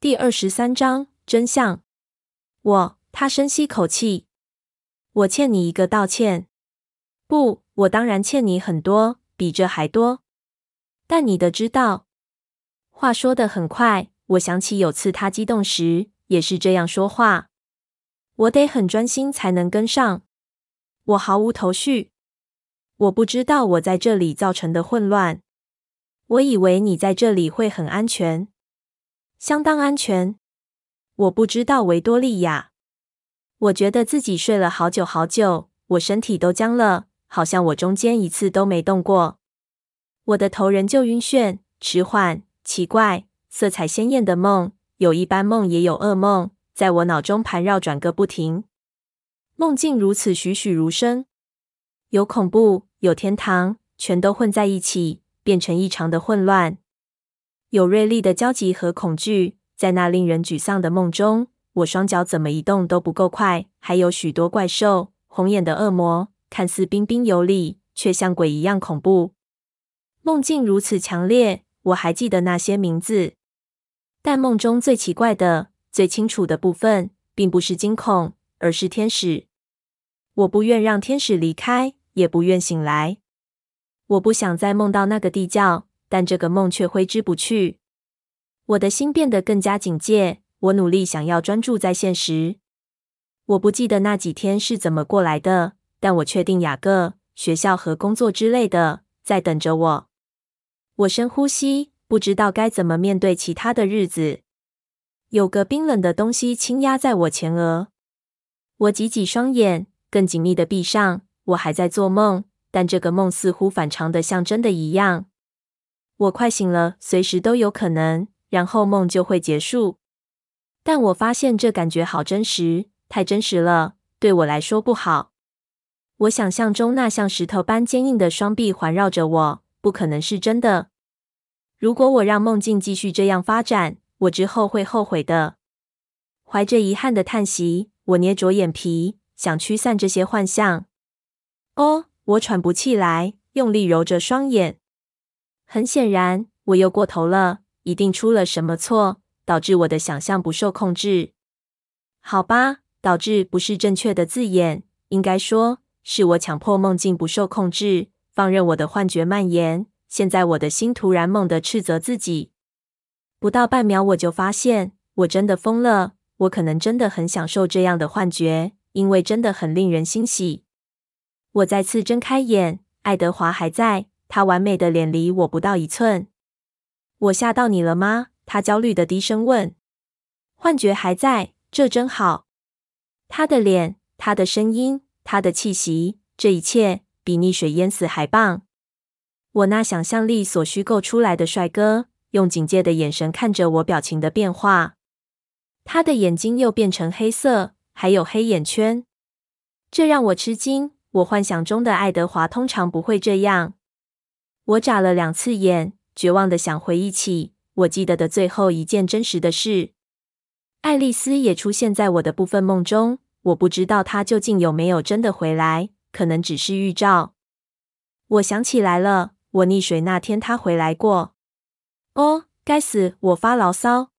第二十三章真相。我，他深吸口气。我欠你一个道歉。不，我当然欠你很多，比这还多。但你的知道。话说的很快，我想起有次他激动时也是这样说话。我得很专心才能跟上。我毫无头绪。我不知道我在这里造成的混乱。我以为你在这里会很安全，相当安全。我不知道维多利亚。我觉得自己睡了好久好久，我身体都僵了，好像我中间一次都没动过。我的头仍旧晕眩、迟缓、奇怪、色彩鲜艳的梦，有一般梦也有噩梦。在我脑中盘绕转个不停，梦境如此栩栩如生，有恐怖，有天堂，全都混在一起，变成异常的混乱。有锐利的焦急和恐惧，在那令人沮丧的梦中，我双脚怎么移动都不够快。还有许多怪兽，红眼的恶魔，看似彬彬有礼，却像鬼一样恐怖。梦境如此强烈，我还记得那些名字，但梦中最奇怪的。最清楚的部分，并不是惊恐，而是天使。我不愿让天使离开，也不愿醒来。我不想再梦到那个地窖，但这个梦却挥之不去。我的心变得更加警戒。我努力想要专注在现实。我不记得那几天是怎么过来的，但我确定雅各、学校和工作之类的在等着我。我深呼吸，不知道该怎么面对其他的日子。有个冰冷的东西轻压在我前额，我挤挤双眼，更紧密的闭上。我还在做梦，但这个梦似乎反常的像真的一样。我快醒了，随时都有可能，然后梦就会结束。但我发现这感觉好真实，太真实了，对我来说不好。我想象中那像石头般坚硬的双臂环绕着我，不可能是真的。如果我让梦境继续这样发展，我之后会后悔的。怀着遗憾的叹息，我捏着眼皮，想驱散这些幻象。哦，我喘不气来，用力揉着双眼。很显然，我又过头了，一定出了什么错，导致我的想象不受控制。好吧，导致不是正确的字眼，应该说是我强迫梦境不受控制，放任我的幻觉蔓延。现在我的心突然猛地斥责自己。不到半秒，我就发现我真的疯了。我可能真的很享受这样的幻觉，因为真的很令人欣喜。我再次睁开眼，爱德华还在，他完美的脸离我不到一寸。我吓到你了吗？他焦虑的低声问。幻觉还在，这真好。他的脸，他的声音，他的气息，这一切比溺水淹死还棒。我那想象力所虚构出来的帅哥。用警戒的眼神看着我表情的变化，他的眼睛又变成黑色，还有黑眼圈，这让我吃惊。我幻想中的爱德华通常不会这样。我眨了两次眼，绝望的想回忆起我记得的最后一件真实的事。爱丽丝也出现在我的部分梦中，我不知道她究竟有没有真的回来，可能只是预兆。我想起来了，我溺水那天她回来过。哦，该死！我发牢骚，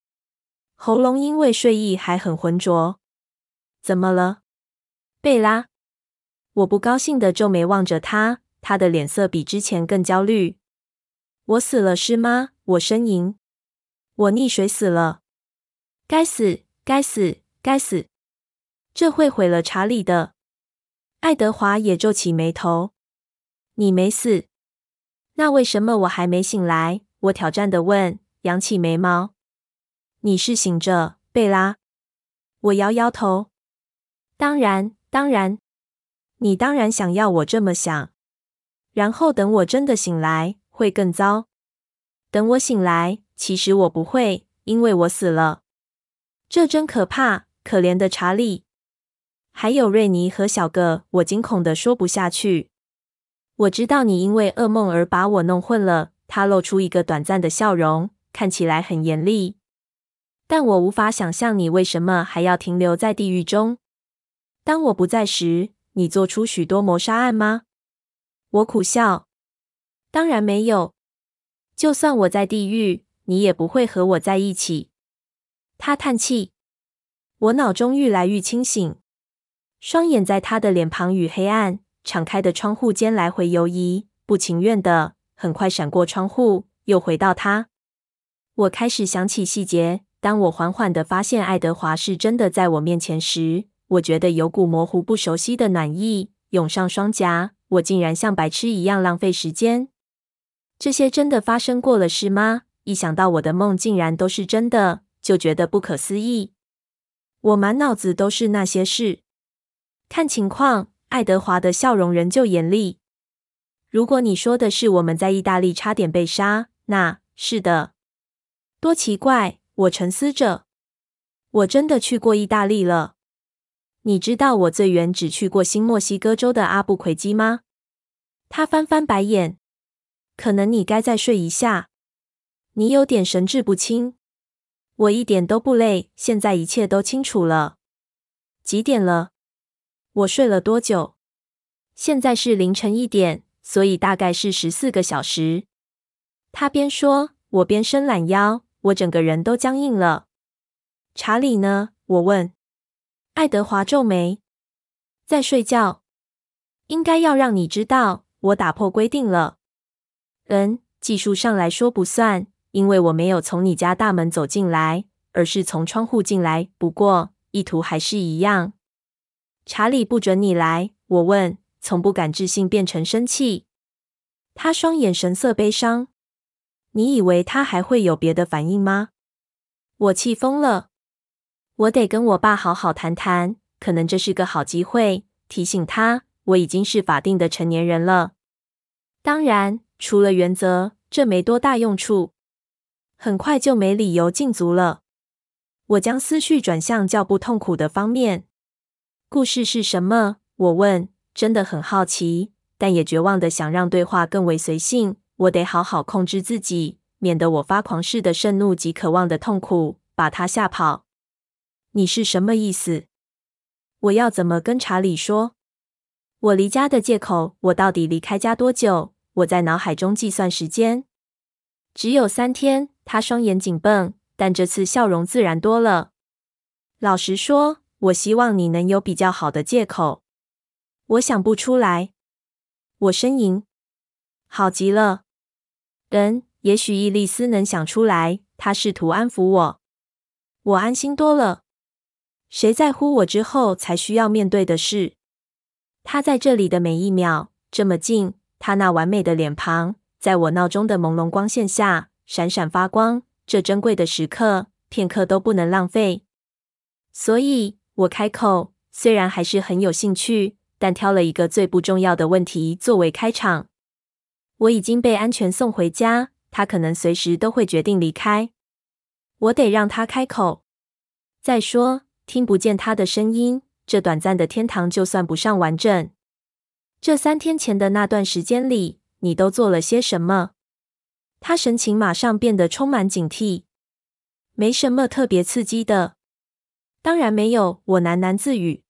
喉咙因为睡意还很浑浊。怎么了，贝拉？我不高兴地皱眉望着他，他的脸色比之前更焦虑。我死了是吗？我呻吟。我溺水死了。该死！该死！该死！这会毁了查理的。爱德华也皱起眉头。你没死，那为什么我还没醒来？我挑战地问，扬起眉毛。你是醒着，贝拉。我摇摇头。当然，当然。你当然想要我这么想。然后等我真的醒来，会更糟。等我醒来，其实我不会，因为我死了。这真可怕，可怜的查理。还有瑞尼和小个，我惊恐地说不下去。我知道你因为噩梦而把我弄混了。他露出一个短暂的笑容，看起来很严厉。但我无法想象你为什么还要停留在地狱中。当我不在时，你做出许多谋杀案吗？我苦笑。当然没有。就算我在地狱，你也不会和我在一起。他叹气。我脑中愈来愈清醒，双眼在他的脸庞与黑暗敞开的窗户间来回游移，不情愿的，很快闪过窗户，又回到他。我开始想起细节。当我缓缓的发现爱德华是真的在我面前时，我觉得有股模糊不熟悉的暖意涌上双颊。我竟然像白痴一样浪费时间。这些真的发生过了是吗？一想到我的梦竟然都是真的，就觉得不可思议。我满脑子都是那些事。看情况，爱德华的笑容仍旧严厉。如果你说的是我们在意大利差点被杀，那是的。多奇怪！我沉思着。我真的去过意大利了。你知道我最远只去过新墨西哥州的阿布奎基吗？他翻翻白眼。可能你该再睡一下。你有点神志不清。我一点都不累，现在一切都清楚了。几点了？我睡了多久？现在是凌晨一点，所以大概是十四个小时。他边说，我边伸懒腰，我整个人都僵硬了。查理呢？我问。爱德华皱眉，在睡觉。应该要让你知道，我打破规定了。嗯，技术上来说不算，因为我没有从你家大门走进来，而是从窗户进来。不过意图还是一样。查理不准你来，我问，从不敢置信变成生气。他双眼神色悲伤。你以为他还会有别的反应吗？我气疯了。我得跟我爸好好谈谈，可能这是个好机会，提醒他我已经是法定的成年人了。当然，除了原则，这没多大用处。很快就没理由禁足了。我将思绪转向较不痛苦的方面。故事是什么？我问，真的很好奇，但也绝望的想让对话更为随性。我得好好控制自己，免得我发狂似的盛怒及渴望的痛苦把他吓跑。你是什么意思？我要怎么跟查理说？我离家的借口？我到底离开家多久？我在脑海中计算时间，只有三天。他双眼紧绷，但这次笑容自然多了。老实说，我希望你能有比较好的借口。我想不出来。我呻吟。好极了。嗯，也许伊丽丝能想出来。她试图安抚我。我安心多了。谁在乎我之后才需要面对的事？他在这里的每一秒，这么近，他那完美的脸庞，在我闹钟的朦胧光线下闪闪发光。这珍贵的时刻，片刻都不能浪费。所以，我开口，虽然还是很有兴趣，但挑了一个最不重要的问题作为开场。我已经被安全送回家，他可能随时都会决定离开。我得让他开口。再说。听不见他的声音，这短暂的天堂就算不上完整。这三天前的那段时间里，你都做了些什么？他神情马上变得充满警惕。没什么特别刺激的，当然没有。我喃喃自语。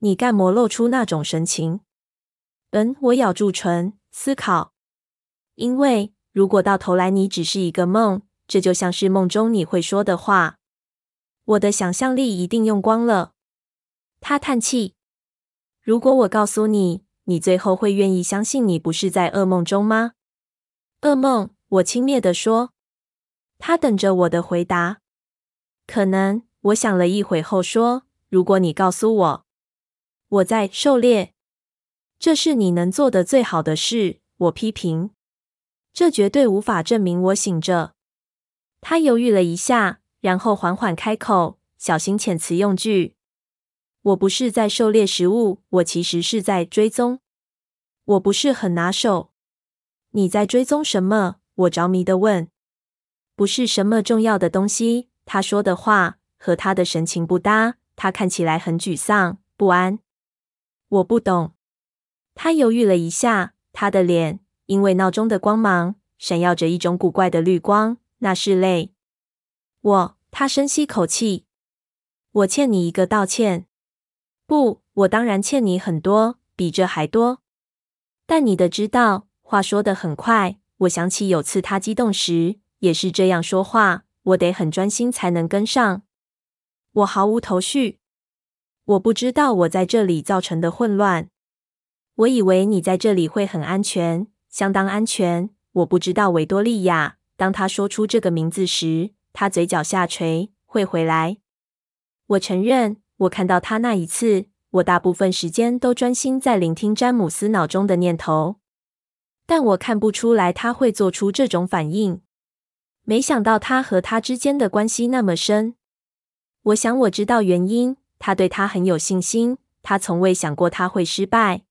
你干嘛露出那种神情？嗯，我咬住唇，思考。因为如果到头来你只是一个梦，这就像是梦中你会说的话。我的想象力一定用光了。他叹气。如果我告诉你，你最后会愿意相信你不是在噩梦中吗？噩梦，我轻蔑地说。他等着我的回答。可能。我想了一会后说：“如果你告诉我我在狩猎，这是你能做的最好的事。”我批评。这绝对无法证明我醒着。他犹豫了一下。然后缓缓开口，小心遣词用句。我不是在狩猎食物，我其实是在追踪。我不是很拿手。你在追踪什么？我着迷地问。不是什么重要的东西。他说的话和他的神情不搭。他看起来很沮丧、不安。我不懂。他犹豫了一下，他的脸因为闹钟的光芒闪耀着一种古怪的绿光。那是泪。我，他深吸口气。我欠你一个道歉。不，我当然欠你很多，比这还多。但你得知道，话说的很快。我想起有次他激动时也是这样说话，我得很专心才能跟上。我毫无头绪。我不知道我在这里造成的混乱。我以为你在这里会很安全，相当安全。我不知道维多利亚，当他说出这个名字时，他嘴角下垂，会回来。我承认，我看到他那一次，我大部分时间都专心在聆听詹姆斯脑中的念头，但我看不出来他会做出这种反应。没想到他和他之间的关系那么深。我想我知道原因。他对他很有信心，他从未想过他会失败。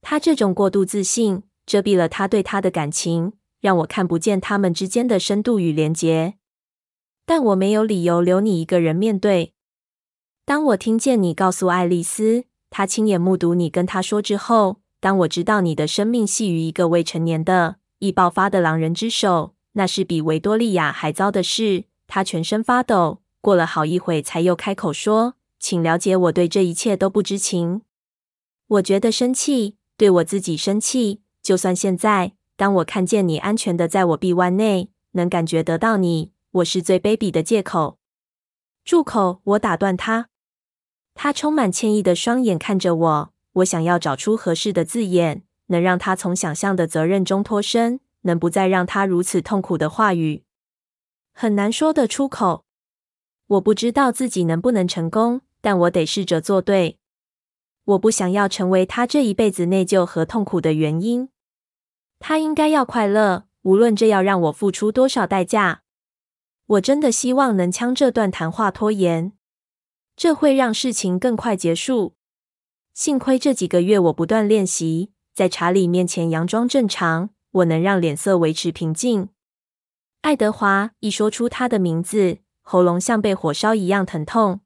他这种过度自信遮蔽了他对他的感情，让我看不见他们之间的深度与连结。但我没有理由留你一个人面对。当我听见你告诉爱丽丝，她亲眼目睹你跟她说之后，当我知道你的生命系于一个未成年的、易爆发的狼人之手，那是比维多利亚还糟的事。她全身发抖，过了好一会才又开口说。请了解，我对这一切都不知情。我觉得生气，对我自己生气。就算现在，当我看见你安全的在我臂弯内，能感觉得到你，我是最卑鄙的借口。住口！我打断他。他充满歉意的双眼看着我。我想要找出合适的字眼，能让他从想象的责任中脱身，能不再让他如此痛苦的话语，很难说得出口。我不知道自己能不能成功。但我得试着做对。我不想要成为他这一辈子内疚和痛苦的原因。他应该要快乐，无论这要让我付出多少代价。我真的希望能将这段谈话拖延，这会让事情更快结束。幸亏这几个月我不断练习，在查理面前佯装正常，我能让脸色维持平静。爱德华一说出他的名字，喉咙像被火烧一样疼痛。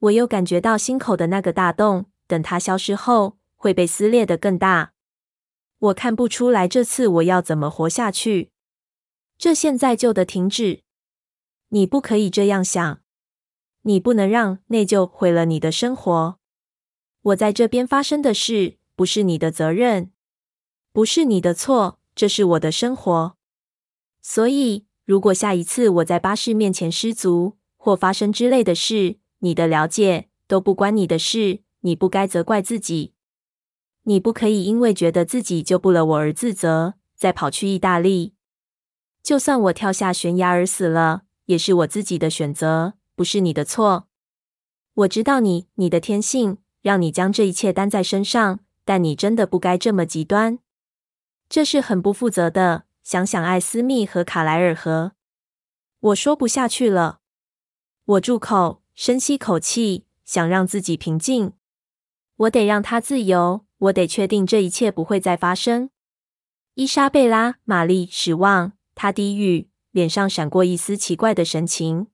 我又感觉到心口的那个大洞，等它消失后，会被撕裂得更大。我看不出来这次我要怎么活下去。这现在就得停止。你不可以这样想。你不能让内疚毁了你的生活。我在这边发生的事不是你的责任，不是你的错，这是我的生活。所以，如果下一次我在巴士面前失足或发生之类的事，你的了解都不关你的事，你不该责怪自己。你不可以因为觉得自己救不了我而自责，再跑去意大利。就算我跳下悬崖而死了，也是我自己的选择，不是你的错。我知道你，你的天性让你将这一切担在身上，但你真的不该这么极端。这是很不负责的。想想艾斯密和卡莱尔和……我说不下去了。我住口。深吸口气，想让自己平静。我得让他自由，我得确定这一切不会再发生。伊莎贝拉·玛丽·失望，他低语，脸上闪过一丝奇怪的神情。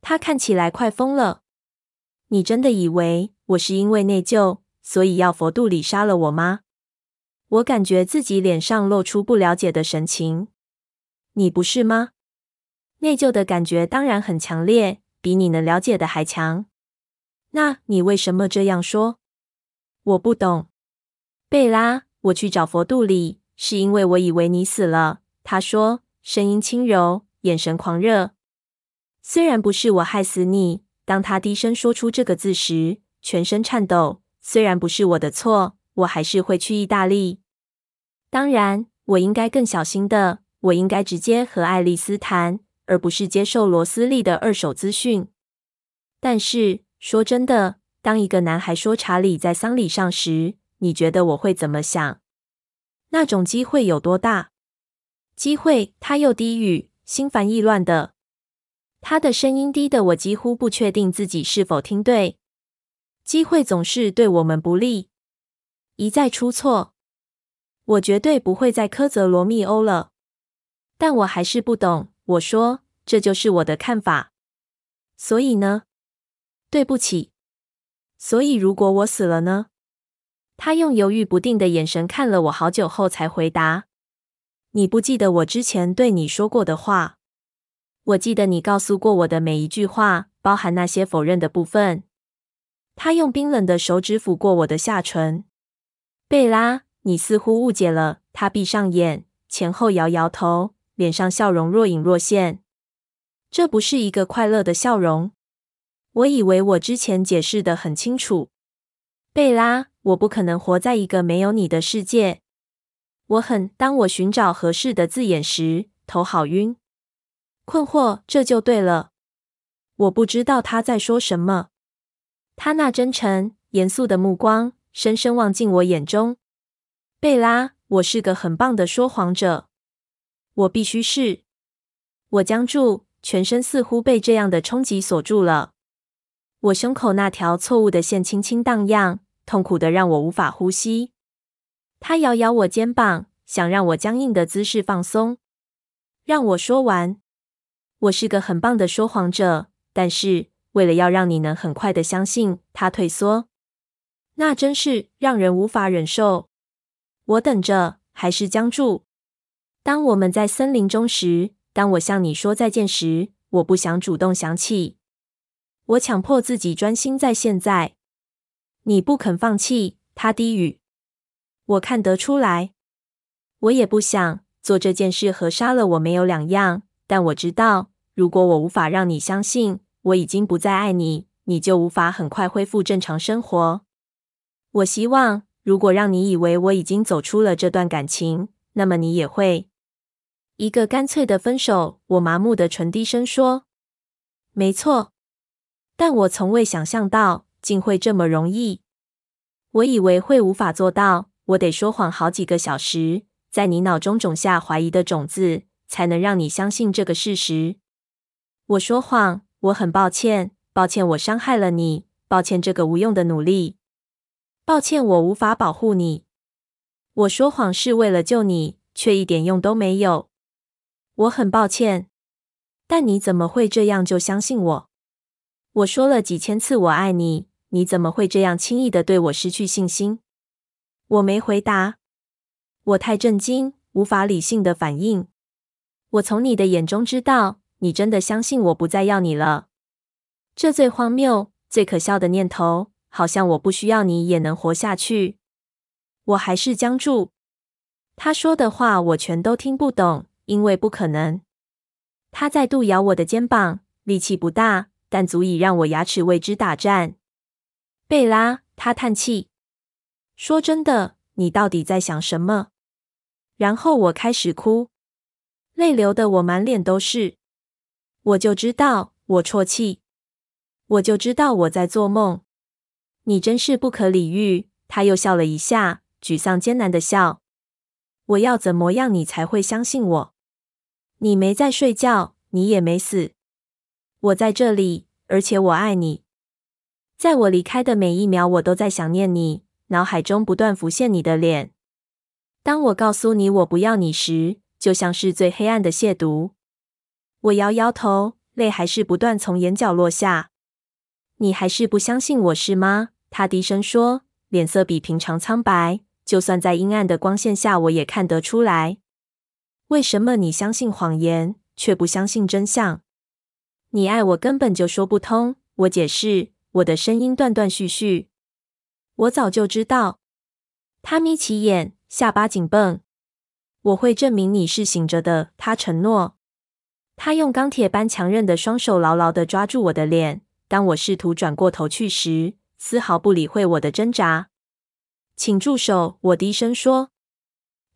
他看起来快疯了。你真的以为我是因为内疚，所以要佛度里杀了我吗？我感觉自己脸上露出不了解的神情。你不是吗？内疚的感觉当然很强烈。比你能了解的还强。那你为什么这样说？我不懂。贝拉，我去找佛度里，是因为我以为你死了。他说，声音轻柔，眼神狂热。虽然不是我害死你，当他低声说出这个字时，全身颤抖。虽然不是我的错，我还是会去意大利。当然，我应该更小心的。我应该直接和爱丽丝谈。而不是接受罗斯利的二手资讯。但是说真的，当一个男孩说查理在丧礼上时，你觉得我会怎么想？那种机会有多大？机会？他又低语，心烦意乱的。他的声音低得我几乎不确定自己是否听对。机会总是对我们不利，一再出错。我绝对不会再苛责罗密欧了。但我还是不懂。我说，这就是我的看法。所以呢？对不起。所以如果我死了呢？他用犹豫不定的眼神看了我好久后才回答：“你不记得我之前对你说过的话？我记得你告诉过我的每一句话，包含那些否认的部分。”他用冰冷的手指抚过我的下唇。贝拉，你似乎误解了。他闭上眼，前后摇摇头。脸上笑容若隐若现。这不是一个快乐的笑容。我以为我之前解释得很清楚，贝拉，我不可能活在一个没有你的世界。我很……当我寻找合适的字眼时，头好晕。困惑，这就对了。我不知道他在说什么。他那真诚、严肃的目光深深望进我眼中。贝拉，我是个很棒的说谎者。我必须是。我僵住，全身似乎被这样的冲击锁住了。我胸口那条错误的线轻轻荡漾，痛苦的让我无法呼吸。他摇摇我肩膀，想让我僵硬的姿势放松，让我说完。我是个很棒的说谎者，但是为了要让你能很快的相信，他退缩。那真是让人无法忍受。我等着，还是僵住。当我们在森林中时，当我向你说再见时，我不想主动想起。我强迫自己专心在现在。你不肯放弃，他低语。我看得出来。我也不想做这件事，和杀了我没有两样。但我知道，如果我无法让你相信我已经不再爱你，你就无法很快恢复正常生活。我希望，如果让你以为我已经走出了这段感情，那么你也会。一个干脆的分手。我麻木的唇低声说：“没错。”但我从未想象到，竟会这么容易。我以为会无法做到，我得说谎好几个小时，在你脑中种下怀疑的种子，才能让你相信这个事实。我说谎，我很抱歉，抱歉我伤害了你，抱歉这个无用的努力，抱歉我无法保护你。我说谎是为了救你，却一点用都没有。我很抱歉，但你怎么会这样就相信我？我说了几千次我爱你，你怎么会这样轻易的对我失去信心？我没回答，我太震惊，无法理性的反应。我从你的眼中知道，你真的相信我不再要你了。这最荒谬、最可笑的念头，好像我不需要你也能活下去。我还是僵住。他说的话我全都听不懂，因为不可能。他再度咬我的肩膀，力气不大。但足以让我牙齿为之打颤。贝拉，他叹气。说真的，你到底在想什么？然后我开始哭，泪流的我满脸都是。我就知道，我啜泣。我就知道我在做梦。你真是不可理喻。他又笑了一下，沮丧艰难的笑。我要怎么样，你才会相信我？你没在睡觉，你也没死。我在这里，而且我爱你。在我离开的每一秒，我都在想念你，脑海中不断浮现你的脸。当我告诉你我不要你时，就像是最黑暗的亵渎。我摇摇头，泪还是不断从眼角落下。你还是不相信我是吗？他低声说，脸色比平常苍白，就算在阴暗的光线下，我也看得出来。为什么你相信谎言，却不相信真相？你爱我根本就说不通。我解释，我的声音断断续续。我早就知道。他眯起眼，下巴紧绷。我会证明你是醒着的。他承诺。他用钢铁般强韧的双手牢牢地抓住我的脸。当我试图转过头去时，丝毫不理会我的挣扎。请住手！我低声说。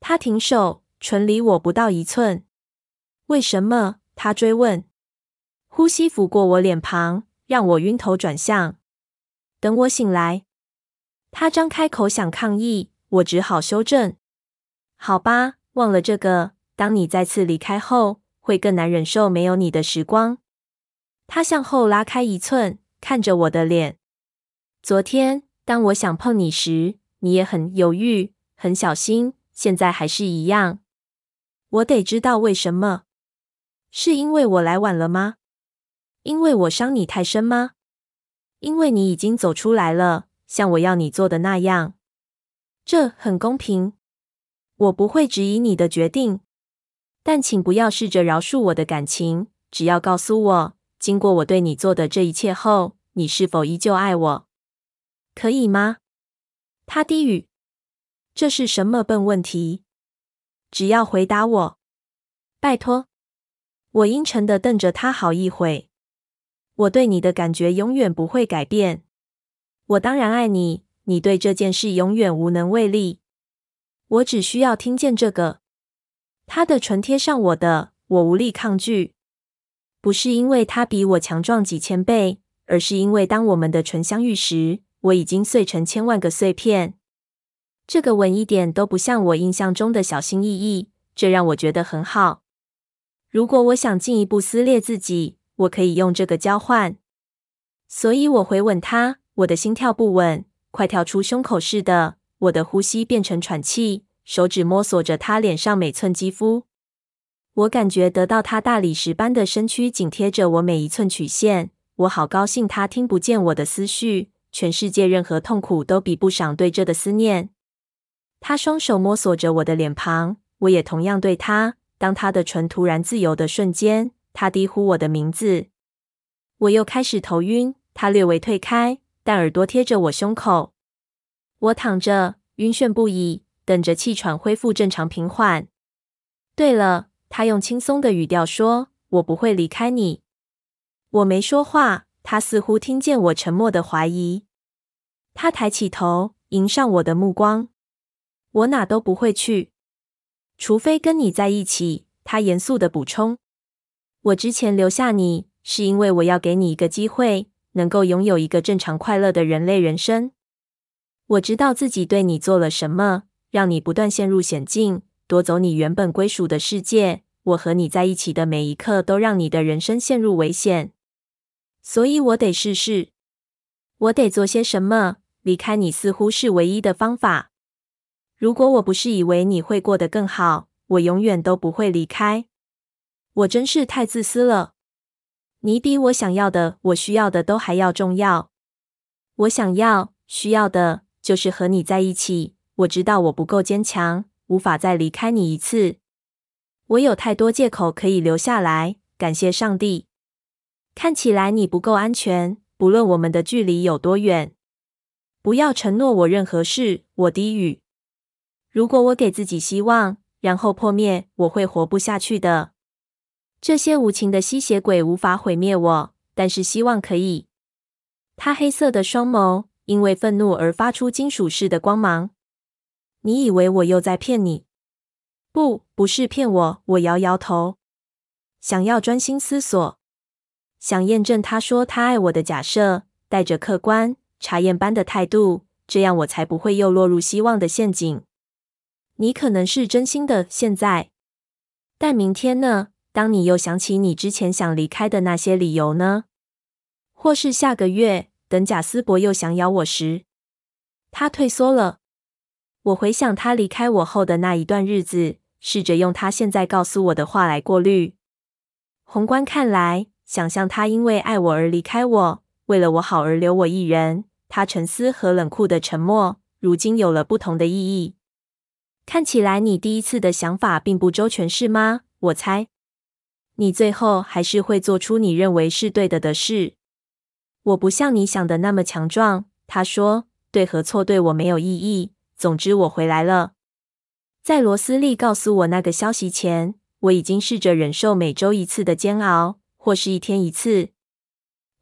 他停手，唇离我不到一寸。为什么？他追问。呼吸拂过我脸庞，让我晕头转向。等我醒来，他张开口想抗议，我只好修正。好吧，忘了这个。当你再次离开后，会更难忍受没有你的时光。他向后拉开一寸，看着我的脸。昨天，当我想碰你时，你也很犹豫，很小心。现在还是一样。我得知道为什么？是因为我来晚了吗？因为我伤你太深吗？因为你已经走出来了，像我要你做的那样。这很公平。我不会质疑你的决定，但请不要试着饶恕我的感情。只要告诉我，经过我对你做的这一切后，你是否依旧爱我？可以吗？他低语。这是什么笨问题？只要回答我，拜托。我阴沉的瞪着他好一会。我对你的感觉永远不会改变。我当然爱你，你对这件事永远无能为力。我只需要听见这个。他的唇贴上我的，我无力抗拒。不是因为他比我强壮几千倍，而是因为当我们的唇相遇时，我已经碎成千万个碎片。这个吻一点都不像我印象中的小心翼翼，这让我觉得很好。如果我想进一步撕裂自己，我可以用这个交换。所以我回吻他，我的心跳不稳，快跳出胸口似的。我的呼吸变成喘气，手指摸索着他脸上每寸肌肤。我感觉得到他大理石般的身躯紧贴着我每一寸曲线。我好高兴，他听不见我的思绪。全世界任何痛苦都比不上对这的思念。他双手摸索着我的脸庞，我也同样对他。当他的唇突然自由的瞬间，他低呼我的名字。我又开始头晕。他略微退开，但耳朵贴着我胸口。我躺着，晕眩不已，等着气喘恢复正常平缓。对了，他用轻松的语调说：“我不会离开你。”我没说话。他似乎听见我沉默的怀疑。他抬起头，迎上我的目光。我哪都不会去，除非跟你在一起。他严肃的补充：“我之前留下你，是因为我要给你一个机会，能够拥有一个正常快乐的人类人生。我知道自己对你做了什么，让你不断陷入险境，夺走你原本归属的世界。我和你在一起的每一刻，都让你的人生陷入危险。所以我得试试，我得做些什么。离开你似乎是唯一的方法。”如果我不是以为你会过得更好，我永远都不会离开。我真是太自私了。你比我想要的、我需要的都还要重要。我想要、需要的就是和你在一起。我知道我不够坚强，无法再离开你一次。我有太多借口可以留下来。感谢上帝。看起来你不够安全，不论我们的距离有多远。不要承诺我任何事。我低语。如果我给自己希望，然后破灭，我会活不下去的。这些无情的吸血鬼无法毁灭我，但是希望可以。他黑色的双眸因为愤怒而发出金属似的光芒。你以为我又在骗你？不，不是骗我。我摇摇头，想要专心思索，想验证他说他爱我的假设，带着客观查验般的态度，这样我才不会又落入希望的陷阱。你可能是真心的，现在，但明天呢？当你又想起你之前想离开的那些理由呢？或是下个月，等贾斯伯又想咬我时，他退缩了。我回想他离开我后的那一段日子，试着用他现在告诉我的话来过滤。宏观看来，想象他因为爱我而离开我，为了我好而留我一人，他沉思和冷酷的沉默，如今有了不同的意义。看起来你第一次的想法并不周全，是吗？我猜，你最后还是会做出你认为是对的的事。我不像你想的那么强壮。他说，对和错对我没有意义。总之，我回来了。在罗斯利告诉我那个消息前，我已经试着忍受每周一次的煎熬，或是一天一次。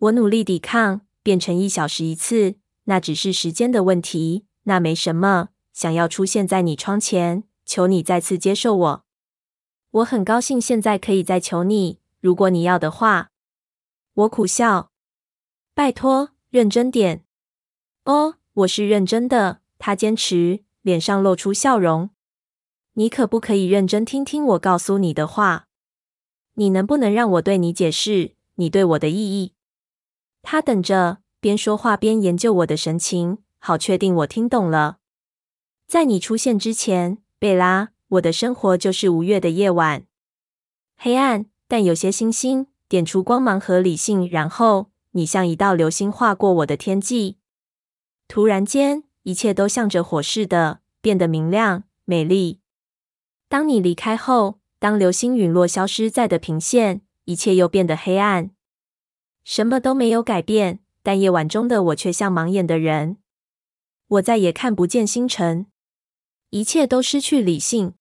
我努力抵抗，变成一小时一次，那只是时间的问题，那没什么。想要出现在你窗前，求你再次接受我。我很高兴现在可以再求你，如果你要的话。我苦笑，拜托，认真点。哦，我是认真的。他坚持，脸上露出笑容。你可不可以认真听听我告诉你的话？你能不能让我对你解释你对我的意义？他等着，边说话边研究我的神情，好确定我听懂了。在你出现之前，贝拉，我的生活就是五月的夜晚，黑暗，但有些星星点出光芒和理性。然后你像一道流星划过我的天际，突然间，一切都像着火似的变得明亮、美丽。当你离开后，当流星陨落消失在的平线，一切又变得黑暗，什么都没有改变。但夜晚中的我却像盲眼的人，我再也看不见星辰。一切都失去理性。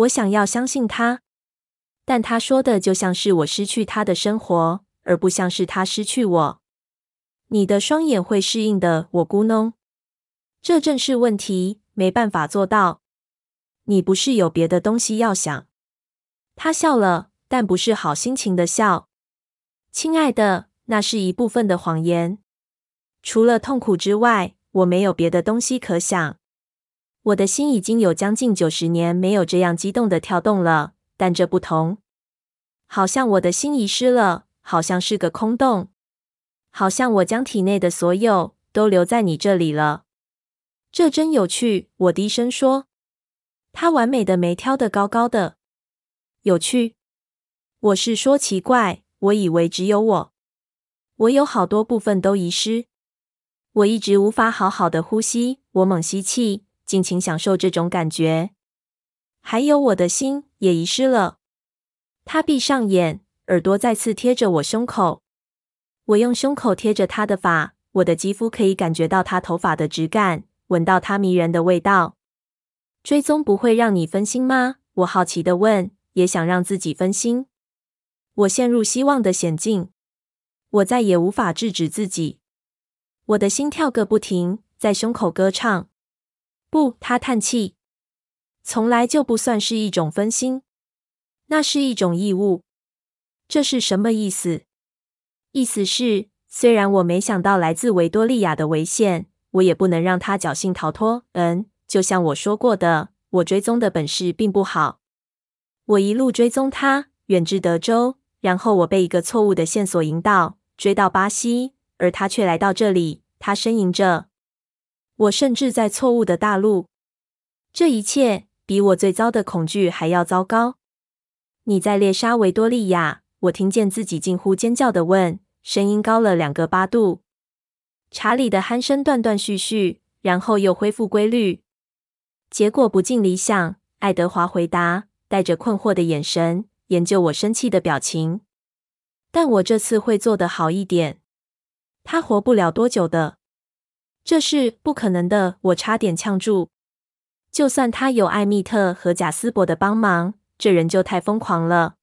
我想要相信他，但他说的就像是我失去他的生活，而不像是他失去我。你的双眼会适应的，我咕哝。这正是问题，没办法做到。你不是有别的东西要想？他笑了，但不是好心情的笑。亲爱的，那是一部分的谎言。除了痛苦之外，我没有别的东西可想。我的心已经有将近九十年没有这样激动的跳动了，但这不同。好像我的心遗失了，好像是个空洞，好像我将体内的所有都留在你这里了。这真有趣，我低声说。他完美的眉挑得高高的。有趣？我是说奇怪，我以为只有我。我有好多部分都遗失。我一直无法好好的呼吸，我猛吸气，尽情享受这种感觉。还有我的心也遗失了。他闭上眼，耳朵再次贴着我胸口。我用胸口贴着他的发，我的肌肤可以感觉到他头发的质感，闻到他迷人的味道。追踪不会让你分心吗？我好奇的问，也想让自己分心。我陷入希望的险境，我再也无法制止自己。我的心跳个不停，在胸口歌唱。不，他叹气，从来就不算是一种分心，那是一种义务。这是什么意思？意思是，虽然我没想到来自维多利亚的危险，我也不能让他侥幸逃脱。嗯，就像我说过的，我追踪的本事并不好。我一路追踪他，远至德州，然后我被一个错误的线索引导，追到巴西。而他却来到这里，他呻吟着。我甚至在错误的大陆。这一切比我最糟的恐惧还要糟糕。你在猎杀维多利亚？我听见自己近乎尖叫的问，声音高了两个八度。查理的鼾声断断续续，然后又恢复规律。结果不尽理想，爱德华回答，带着困惑的眼神研究我生气的表情。但我这次会做得好一点。他活不了多久的，这是不可能的。我差点呛住。就算他有艾蜜特和贾斯伯的帮忙，这人就太疯狂了。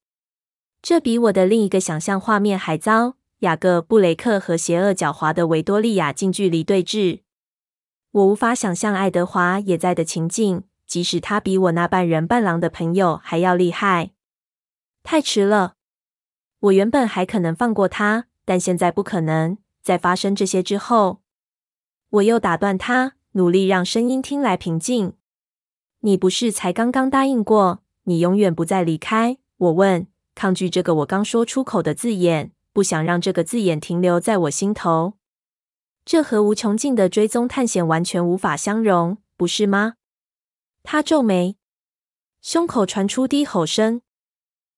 这比我的另一个想象画面还糟。雅各布雷克和邪恶狡猾的维多利亚近距离对峙。我无法想象爱德华也在的情境，即使他比我那半人半狼的朋友还要厉害。太迟了。我原本还可能放过他，但现在不可能。在发生这些之后，我又打断他，努力让声音听来平静。你不是才刚刚答应过，你永远不再离开？我问，抗拒这个我刚说出口的字眼，不想让这个字眼停留在我心头。这和无穷尽的追踪探险完全无法相容，不是吗？他皱眉，胸口传出低吼声。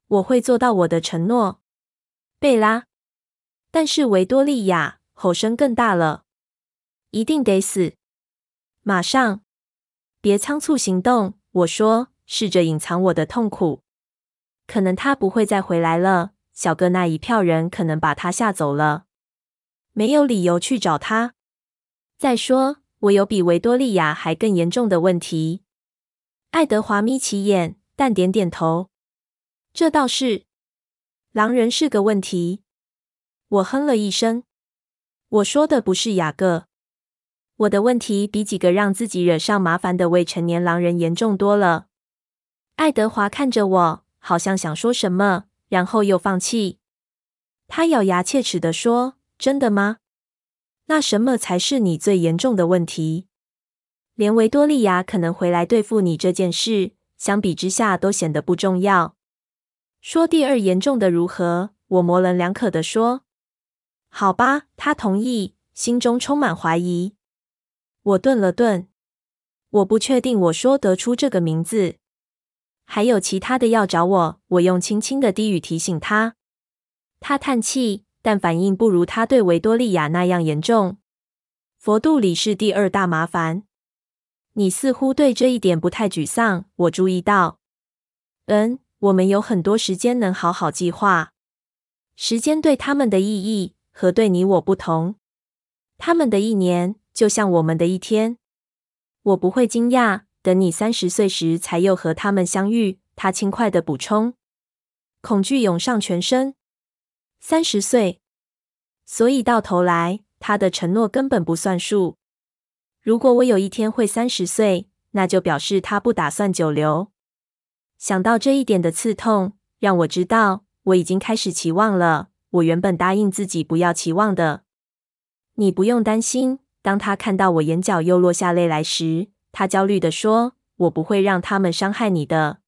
我会做到我的承诺，贝拉。但是维多利亚。吼声更大了，一定得死！马上，别仓促行动。我说，试着隐藏我的痛苦。可能他不会再回来了。小哥那一票人可能把他吓走了，没有理由去找他。再说，我有比维多利亚还更严重的问题。爱德华眯起眼，但点点头。这倒是，狼人是个问题。我哼了一声。我说的不是雅各，我的问题比几个让自己惹上麻烦的未成年狼人严重多了。爱德华看着我，好像想说什么，然后又放弃。他咬牙切齿地说：“真的吗？那什么才是你最严重的问题？连维多利亚可能回来对付你这件事，相比之下都显得不重要。说第二严重的如何？”我模棱两可地说。好吧，他同意，心中充满怀疑。我顿了顿，我不确定我说得出这个名字。还有其他的要找我，我用轻轻的低语提醒他。他叹气，但反应不如他对维多利亚那样严重。佛度里是第二大麻烦。你似乎对这一点不太沮丧，我注意到。嗯，我们有很多时间能好好计划。时间对他们的意义。和对你我不同，他们的一年就像我们的一天。我不会惊讶，等你三十岁时才又和他们相遇。他轻快地补充。恐惧涌上全身。三十岁，所以到头来，他的承诺根本不算数。如果我有一天会三十岁，那就表示他不打算久留。想到这一点的刺痛，让我知道我已经开始期望了。我原本答应自己不要期望的。你不用担心。当他看到我眼角又落下泪来时，他焦虑地说：“我不会让他们伤害你的。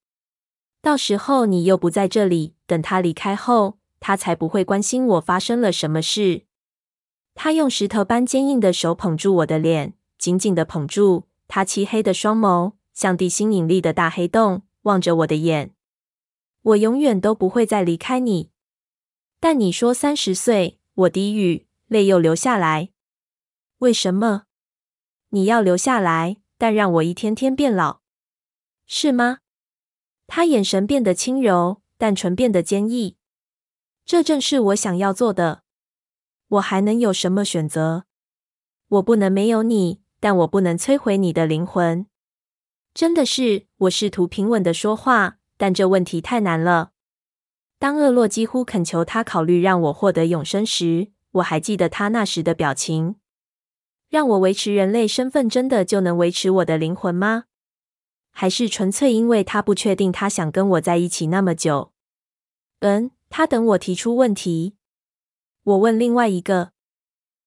到时候你又不在这里。等他离开后，他才不会关心我发生了什么事。”他用石头般坚硬的手捧住我的脸，紧紧的捧住。他漆黑的双眸像地心引力的大黑洞，望着我的眼。我永远都不会再离开你。但你说三十岁，我低语，泪又流下来。为什么？你要留下来，但让我一天天变老，是吗？他眼神变得轻柔，但唇变得坚毅。这正是我想要做的。我还能有什么选择？我不能没有你，但我不能摧毁你的灵魂。真的是，我试图平稳的说话，但这问题太难了。当厄洛几乎恳求他考虑让我获得永生时，我还记得他那时的表情。让我维持人类身份，真的就能维持我的灵魂吗？还是纯粹因为他不确定他想跟我在一起那么久？嗯，他等我提出问题。我问另外一个，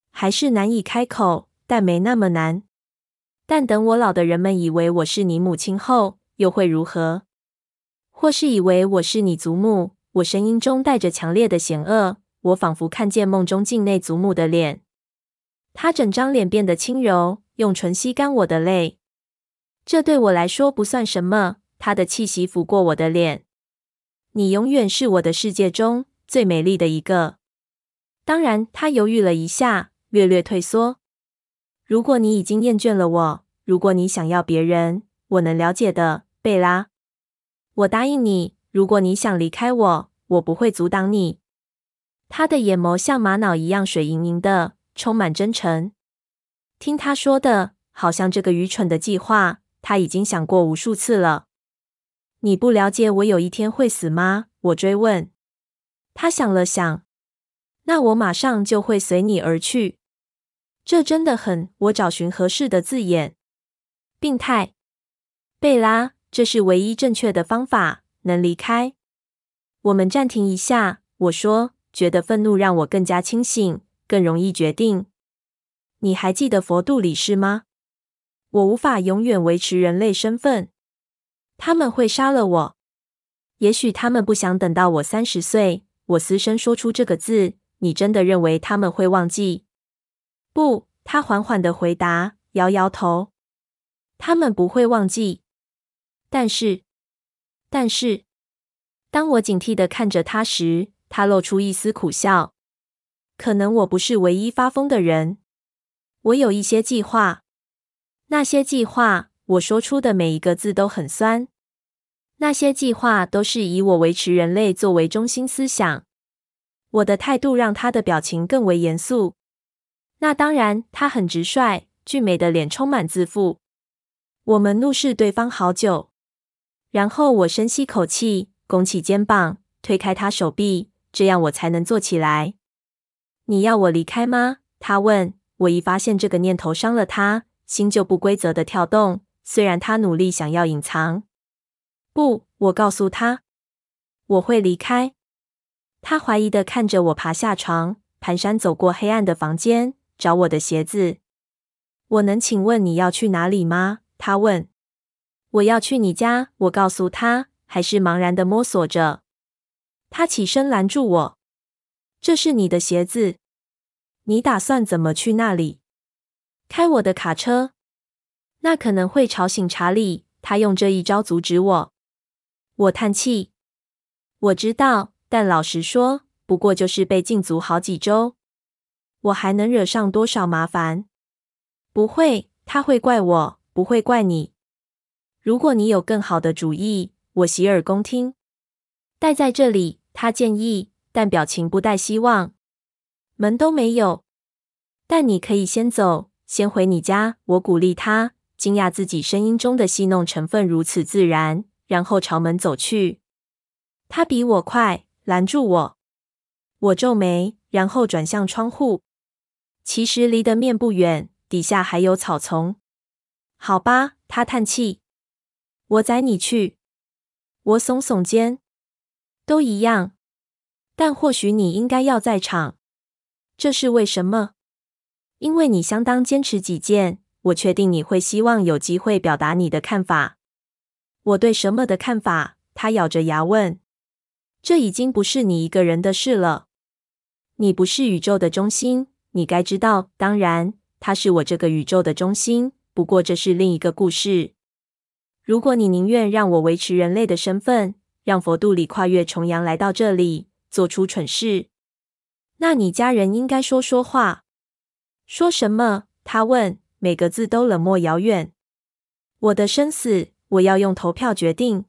还是难以开口，但没那么难。但等我老的人们以为我是你母亲后，又会如何？或是以为我是你祖母？我声音中带着强烈的险恶，我仿佛看见梦中境内祖母的脸。她整张脸变得轻柔，用唇吸干我的泪。这对我来说不算什么。她的气息拂过我的脸。你永远是我的世界中最美丽的一个。当然，她犹豫了一下，略略退缩。如果你已经厌倦了我，如果你想要别人，我能了解的，贝拉。我答应你。如果你想离开我，我不会阻挡你。他的眼眸像玛瑙一样水盈盈的，充满真诚。听他说的，好像这个愚蠢的计划，他已经想过无数次了。你不了解我有一天会死吗？我追问。他想了想，那我马上就会随你而去。这真的很……我找寻合适的字眼。病态，贝拉，这是唯一正确的方法。能离开？我们暂停一下。我说，觉得愤怒让我更加清醒，更容易决定。你还记得佛度里士吗？我无法永远维持人类身份。他们会杀了我。也许他们不想等到我三十岁。我嘶声说出这个字。你真的认为他们会忘记？不，他缓缓的回答，摇摇头。他们不会忘记。但是。但是，当我警惕的看着他时，他露出一丝苦笑。可能我不是唯一发疯的人。我有一些计划，那些计划，我说出的每一个字都很酸。那些计划都是以我维持人类作为中心思想。我的态度让他的表情更为严肃。那当然，他很直率，俊美的脸充满自负。我们怒视对方好久。然后我深吸口气，拱起肩膀，推开他手臂，这样我才能坐起来。你要我离开吗？他问。我一发现这个念头伤了他，心就不规则的跳动。虽然他努力想要隐藏。不，我告诉他，我会离开。他怀疑的看着我爬下床，蹒跚走过黑暗的房间，找我的鞋子。我能请问你要去哪里吗？他问。我要去你家，我告诉他，还是茫然的摸索着。他起身拦住我：“这是你的鞋子，你打算怎么去那里？开我的卡车？那可能会吵醒查理。”他用这一招阻止我。我叹气：“我知道，但老实说，不过就是被禁足好几周，我还能惹上多少麻烦？不会，他会怪我，不会怪你。”如果你有更好的主意，我洗耳恭听。待在这里，他建议，但表情不带希望。门都没有，但你可以先走，先回你家。我鼓励他，惊讶自己声音中的戏弄成分如此自然，然后朝门走去。他比我快，拦住我。我皱眉，然后转向窗户。其实离得面不远，底下还有草丛。好吧，他叹气。我载你去。我耸耸肩。都一样。但或许你应该要在场。这是为什么？因为你相当坚持己见。我确定你会希望有机会表达你的看法。我对什么的看法？他咬着牙问。这已经不是你一个人的事了。你不是宇宙的中心，你该知道。当然，它是我这个宇宙的中心。不过这是另一个故事。如果你宁愿让我维持人类的身份，让佛度里跨越重洋来到这里，做出蠢事，那你家人应该说说话。说什么？他问，每个字都冷漠遥远。我的生死，我要用投票决定。